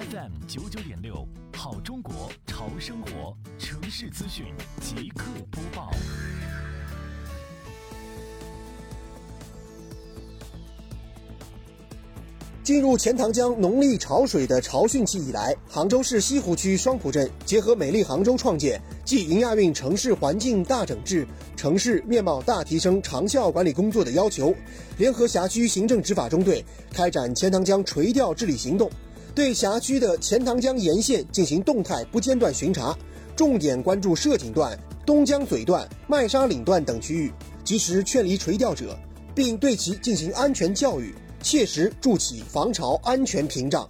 FM 九九点六，好中国潮生活城市资讯即刻播报。进入钱塘江农历潮水的潮汛期以来，杭州市西湖区双浦镇结合美丽杭州创建暨迎亚运城市环境大整治、城市面貌大提升长效管理工作的要求，联合辖区行政执法中队开展钱塘江垂钓治理行动，对辖区的钱塘江沿线进行动态不间断巡查，重点关注射井段、东江嘴段、麦沙岭段等区域，及时劝离垂钓者，并对其进行安全教育。切实筑起防潮安全屏障。